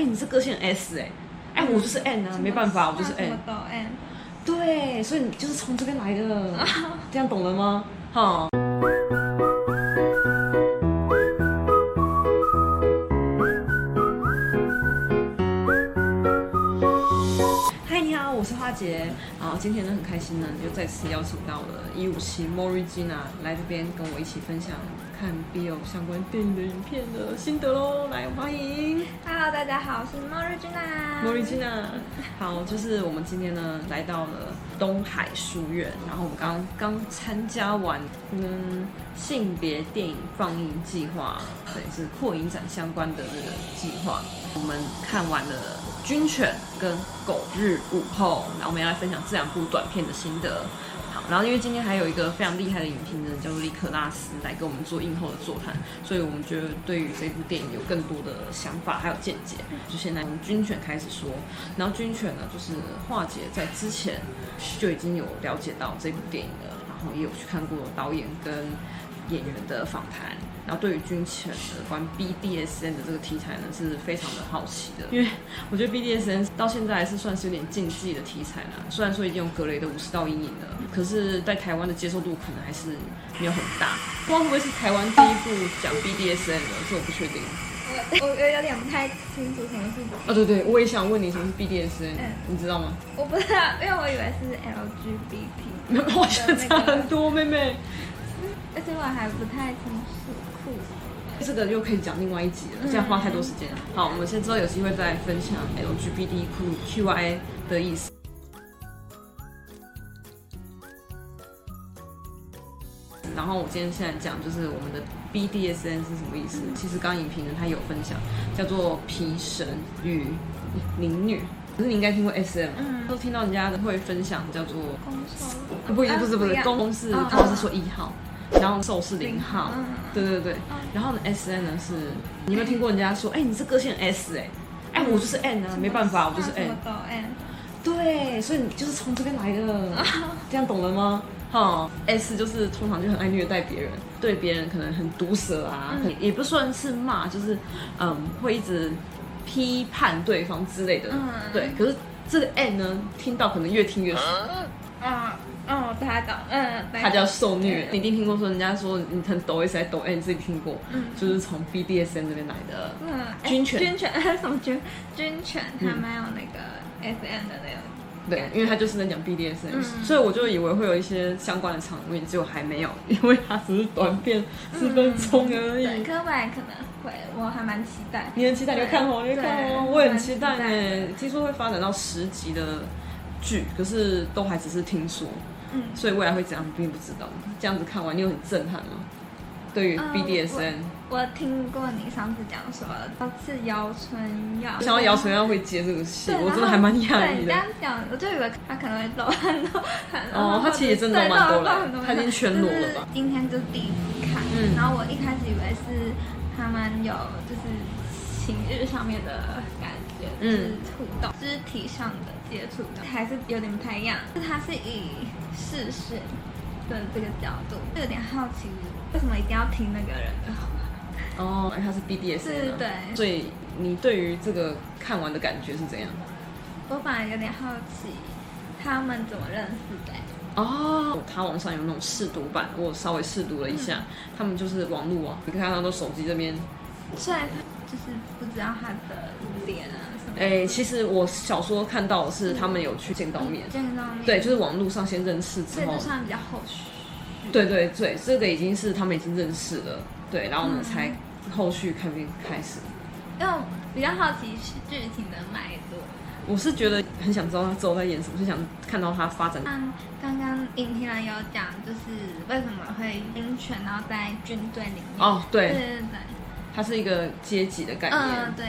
哎，你是个性 S 哎，哎，我就是 N 啊，没办法，我就是 N。对，所以你就是从这边来的，这样懂了吗？好。姐，然后今天呢很开心呢，又再次邀请到了一五七 Morigina 来这边跟我一起分享看 BL 相关电影的影片的心得喽，来欢迎。Hello，大家好，我是 Morigina。Morigina，好，就是我们今天呢来到了东海书院，然后我们刚刚参加完嗯性别电影放映计划，对，是扩影展相关的这个计划，我们看完了。军犬跟狗日午后，然后我们要来分享这两部短片的心得。好，然后因为今天还有一个非常厉害的影评人叫做尼可拉斯来跟我们做映后的座谈，所以我们觉得对于这部电影有更多的想法还有见解。就现在从军犬开始说，然后军犬呢，就是华姐在之前就已经有了解到这部电影了，然后也有去看过导演跟演员的访谈。然后对于军犬的关于 BDSN 的这个题材呢，是非常的好奇的，因为我觉得 BDSN 到现在还是算是有点禁忌的题材啦。虽然说已经有格雷的五十道阴影了，可是在台湾的接受度可能还是没有很大。不知道会不会是台湾第一部讲 BDSN 的，这我不确定。我我有点不太清楚什么是。哦，对对，我也想问你什么是 BDSN，嗯，你知道吗？我不知道，因为我以为是 LGBT。没有，我觉得差很多，妹妹。而且我还不太清楚。这个又可以讲另外一集了，这样花太多时间了。好，我们先之后有机会再分享 LGBTQIA 的意思。然后我今天现在讲就是我们的 BDSN 是什么意思？其实刚刚影评人他有分享，叫做皮神与凌虐。可是你应该听过 SM，都听到人家会分享叫做公司，不一不是不是公是他们是说一号。然后受是零号，对对对，然后呢，S N 呢是，你有没有听过人家说，哎，你是个性 S 哎，哎，我就是 N 啊，没办法，我就是 N。对，所以你就是从这边来的，这样懂了吗？哈，S 就是通常就很爱虐待别人，对别人可能很毒舌啊，也不算是骂，就是嗯，会一直批判对方之类的。嗯对，可是这个 N 呢，听到可能越听越爽。啊。哦，他懂，嗯，他叫受虐，你一定听过说人家说你很抖 S 还抖 N，你自己听过，嗯，就是从 BDSN 这边来的，嗯，军犬，军犬 什么军军犬，他没有那个 SM 的那种，对，因为他就是在讲 BDSN，所以我就以为会有一些相关的场面，结果还没有，因为它只是短片十分钟而已。对，可未来可能会，我还蛮期待。你很期待，你会看哦，你会看哦，我很期待呢。听说会发展到十集的剧，可是都还只是听说。嗯，所以未来会怎样，并不知道。这样子看完，你有很震撼吗？对于 BDSN，我，我听过你上次讲说，是姚春耀。想到姚春耀会接这个戏，我真的还蛮讶异的。你这样讲，我就以为他可能会露很多。哦，他其实也真的蛮多了，他已经全裸了吧？今天就第一次看，嗯，然后我一开始以为是他们有就是情欲上面的感觉，嗯，触动肢体上的。接触的还是有点不太一样，就他是以视讯的这个角度，就有点好奇为什么一定要听那个人的话。哦，他是 BDSN，是，对。所以你对于这个看完的感觉是怎样？我反而有点好奇，他们怎么认识的？哦，他网上有那种试读版，我稍微试读了一下，嗯、他们就是网络啊，你看他都手机这边，虽然就是不知道他的脸啊。哎、欸，其实我小说看到的是他们有去见到面，见到面，对，就是网络上先认识之后，这算比较后续。对对对，这个已经是他们已经认识了，对，然后我们、才后续看片开始。因为我比较好奇是剧情的脉络，我是觉得很想知道他之后在演什么，是想看到他发展。刚刚刚影评人有讲，就是为什么会军犬，然后在军队里面。哦，对，对对对，它是一个阶级的概念，嗯，对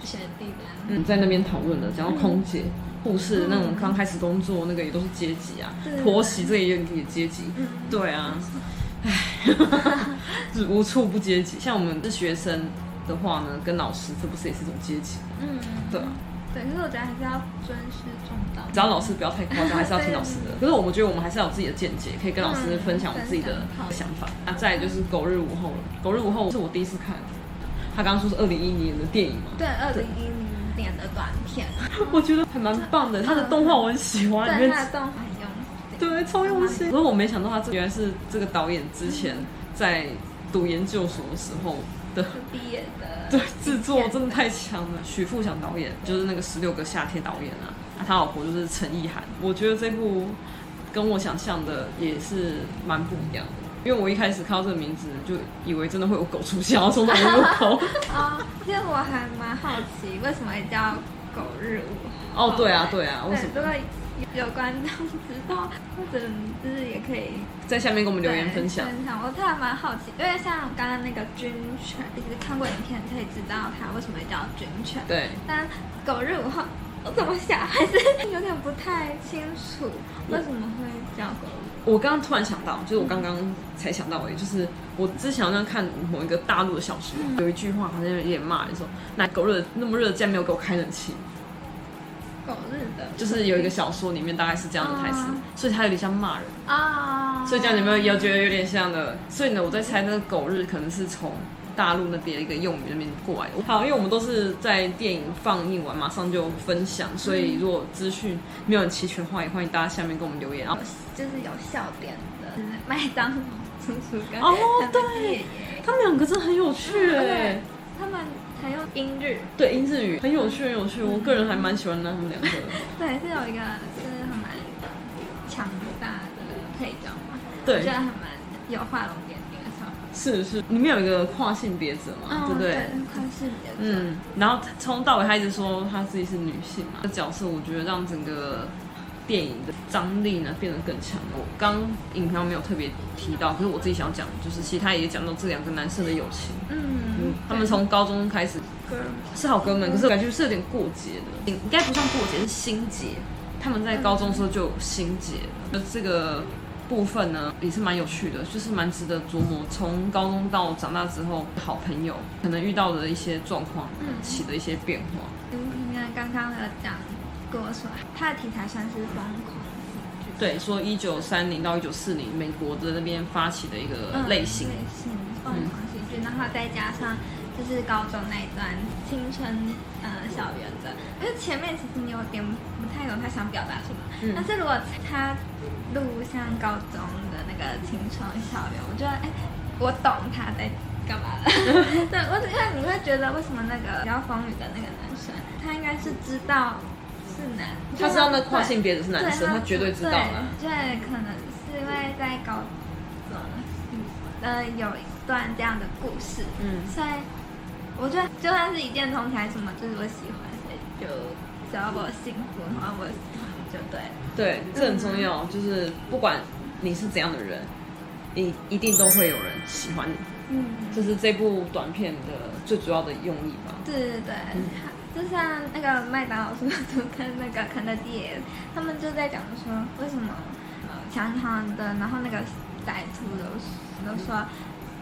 的。学弟的，嗯，在那边讨论的，讲到空姐、护、嗯、士那种刚开始工作，那个也都是阶级啊。婆媳这个也有你的阶级，嗯，对啊，唉，是 无处不阶级。像我们是学生的话呢，跟老师这不是也是一种阶级？嗯，对啊。对，可是我觉得还是要尊师重道，只要老师不要太夸张，还是要听老师的。可是我们觉得我们还是要有自己的见解，可以跟老师分享我们自己的想法。啊，再来就是《狗日午后》了，《狗日午后》是我第一次看。他刚刚说是二零一零年的电影嘛？对，二零一零年的短片，我觉得还蛮棒的。他的动画我很喜欢，对，他的动画很用心，对，超用心。可是我没想到他原来是这个导演之前在读研究所的时候的毕业的，对，制作真的太强了。许富祥导演就是那个十六个夏天导演啊，他老婆就是陈意涵。我觉得这部跟我想象的也是蛮不一样的。因为我一开始看到这个名字，就以为真的会有狗出现，然后从哪里入口。啊，其实我还蛮好奇，为什么也叫狗日舞？哦，对啊，对啊，为什么？如果有观众知道，或者就是也可以在下面跟我们留言分享。分享，我特别蛮好奇，因为像刚刚那个军犬，其实看过影片可以知道它为什么叫军犬。对。但狗日舞后，我怎么想还是 有点不太清楚，为什么会叫狗日？我刚刚突然想到，就是我刚刚才想到而已，就是我之前好像看某一个大陆的小说，嗯、有一句话好像有点骂人说，那狗日那么热，竟然没有给我开冷气。狗日的，就是有一个小说里面大概是这样的台词，啊、所以它有点像骂人啊。所以这样你们有觉得有点像的？所以呢，我在猜那个狗日可能是从大陆那边一个用语那边过来的。好，因为我们都是在电影放映完马上就分享，所以如果资讯没有很齐全的话，也欢迎大家下面给我们留言啊。就是有笑点的麦当劳叔叔跟哦，对，他们两个真的很有趣哎，他们还用英日，对，英日语很有趣，很有趣。我个人还蛮喜欢他们两个的。对，是有一个就是很蛮强大的配角嘛，对，我觉得还蛮有画龙点。是是，里面有一个跨性别者嘛，对不对？跨性别者。嗯，然后从到尾他一直说他自己是女性嘛，这角色我觉得让整个电影的张力呢变得更强。我刚影片没有特别提到，可是我自己想要讲，就是其实他也讲到这两个男生的友情。嗯嗯，他们从高中开始是好哥们，可是感觉是有点过节的，应该不算过节，是心结。他们在高中的时候就有心结了，那这个。部分呢也是蛮有趣的，就是蛮值得琢磨。从高中到长大之后，好朋友可能遇到的一些状况，起的一些变化。嗯，你看刚刚的讲跟我说，他的题材算是疯狂喜剧。对，说一九三零到一九四零，美国的那边发起的一个类型，类型疯狂喜剧，然后再加上就是高中那一段青春呃校园的，因为前面其实你有点不太懂他想表达什么，嗯、但是如果他。录像高中的那个青春校园，我觉得哎、欸，我懂他在干嘛了。对，我因为你会觉得为什么那个比较风雨的那个男生，他应该是知道是男，他知道那跨性别的是男生，他，绝对知道了。对，可能是因为在高中，呃，有一段这样的故事，嗯，所以我觉得就算是一见钟情什么，就是我喜欢谁，就只要我幸福，然后我喜欢就对。对，这很重要。嗯、就是不管你是怎样的人，你一定都会有人喜欢你。嗯，这是这部短片的最主要的用意吧？对对对，嗯、就像那个麦当劳叔叔跟那个肯德基，他们就在讲说，为什么强强的，然后那个歹徒都都说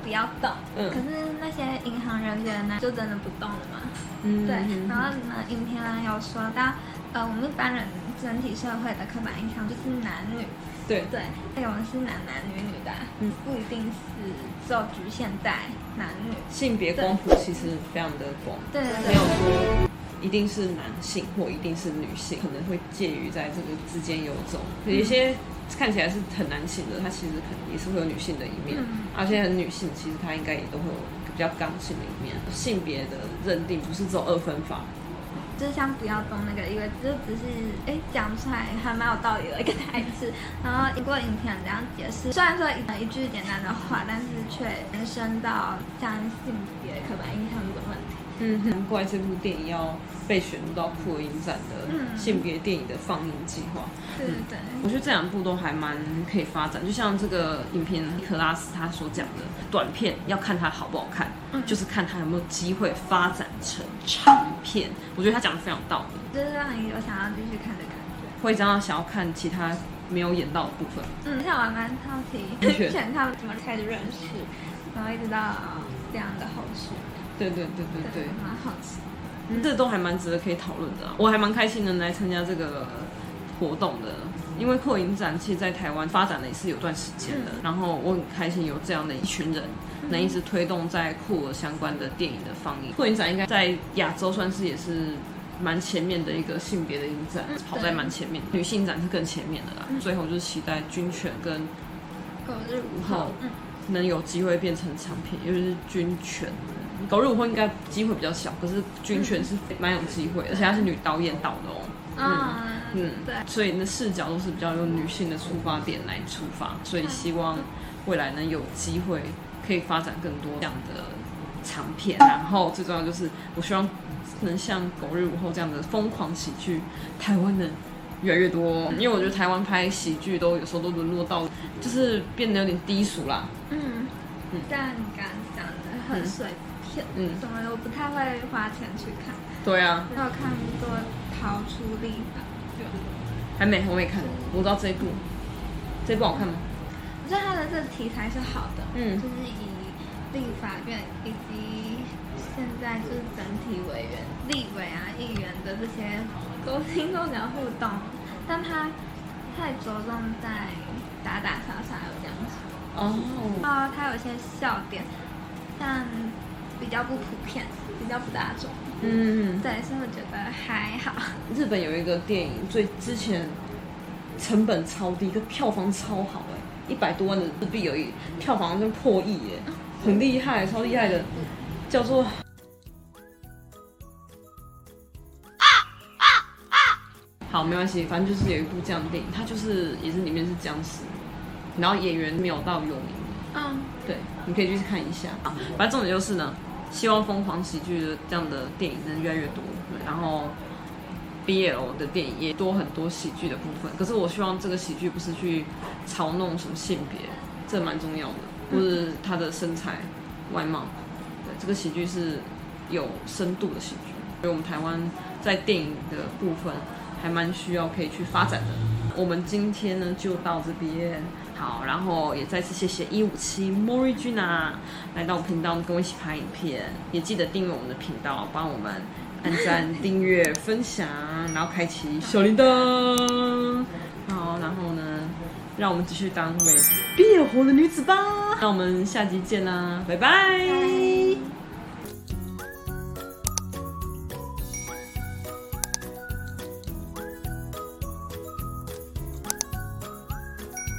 不要动，嗯、可是那些银行人员呢，就真的不动了嘛？嗯，对。然后呢，影片呢有说到，呃，我们一般人。整体社会的刻板印象就是男女，对对，有的是男男女女的，嗯，不一定是只有局限在男女，性别光谱其实非常的广，对，对，对，没有说一定是男性或一定是女性，可能会介于在这个之间游走，有一些看起来是很男性的，他其实可能也是会有女性的一面，嗯、而且很女性，其实他应该也都会有比较刚性的一面。性别的认定不是只有二分法。就是像不要动那个，因为就只是哎讲出来还蛮有道理的一个台词，然后一过影片这样解释，虽然说一一句简单的话，但是却延伸到像性别刻板印象这嗯，难怪这部电影要被选入到酷儿影展的性别电影的放映计划。对对对，我觉得这两部都还蛮可以发展，就像这个影片尼可拉斯他所讲的，短片要看它好不好看，嗯、就是看它有没有机会发展成长片。我觉得他讲的非常有道理，就是让你有想要继续看的感觉，会让他想要看其他没有演到的部分。嗯，像我还蛮好奇，选 他们怎么开始认识，然后一直到这样的后续。对对对对对，蛮好奇，嗯，这都还蛮值得可以讨论的。我还蛮开心能来参加这个活动的。因为扩影展其实在台湾发展的也是有段时间的，嗯、然后我很开心有这样的一群人能一直推动在酷儿相关的电影的放映。酷影展应该在亚洲算是也是蛮前面的一个性别的影展，嗯、跑在蛮前面。女性展是更前面的啦。嗯、最后就是期待军犬跟狗日舞后能有机会变成长片，尤其是军犬。狗日舞后应该机会比较小，可是军犬是蛮有机会，而且她是女导演导的哦。嗯嗯，对，所以那视角都是比较用女性的出发点来出发，所以希望未来能有机会可以发展更多这样的长片，然后最重要就是我希望能像《狗日舞后》这样的疯狂喜剧，台湾的越来越多，因为我觉得台湾拍喜剧都有时候都沦落到就是变得有点低俗啦。嗯嗯，但你刚刚讲的贺岁片，嗯，怎么我不太会花钱去看。对啊，我有看过。逃出立法，还没，我没看，我知道这一部，这一部好看吗？我觉得它的这个题材是好的，嗯，就是以立法院以及现在就是整体委员、立委啊、议员的这些沟通都比较互动，但它太着重在打打杀杀有这样子，哦，啊，他有些笑点，但比较不普遍，比较不大众。嗯，对，所以我觉得还好。日本有一个电影，最之前成本超低，个票房超好哎，一百多万的日币而已，票房就破亿耶，很厉害，超厉害的，叫做啊啊啊！好，没关系，反正就是有一部这样的电影，它就是也是里面是僵尸，然后演员没有到有名的，嗯，对，你可以去看一下啊。反正重点就是呢。希望疯狂喜剧的这样的电影能越来越多，然后 BL 的电影也多很多喜剧的部分。可是我希望这个喜剧不是去嘲弄什么性别，这蛮重要的，或是他的身材、外貌。对，这个喜剧是有深度的喜剧，所以我们台湾在电影的部分还蛮需要可以去发展的。我们今天呢就到这边。好，然后也再次谢谢一五七 Morigina 来到我频道跟我一起拍影片，也记得订阅我们的频道，帮我们按赞、订阅、分享，然后开启小铃铛。好，然后呢，让我们继续当一位憋火的女子吧。那我们下集见啦，拜拜。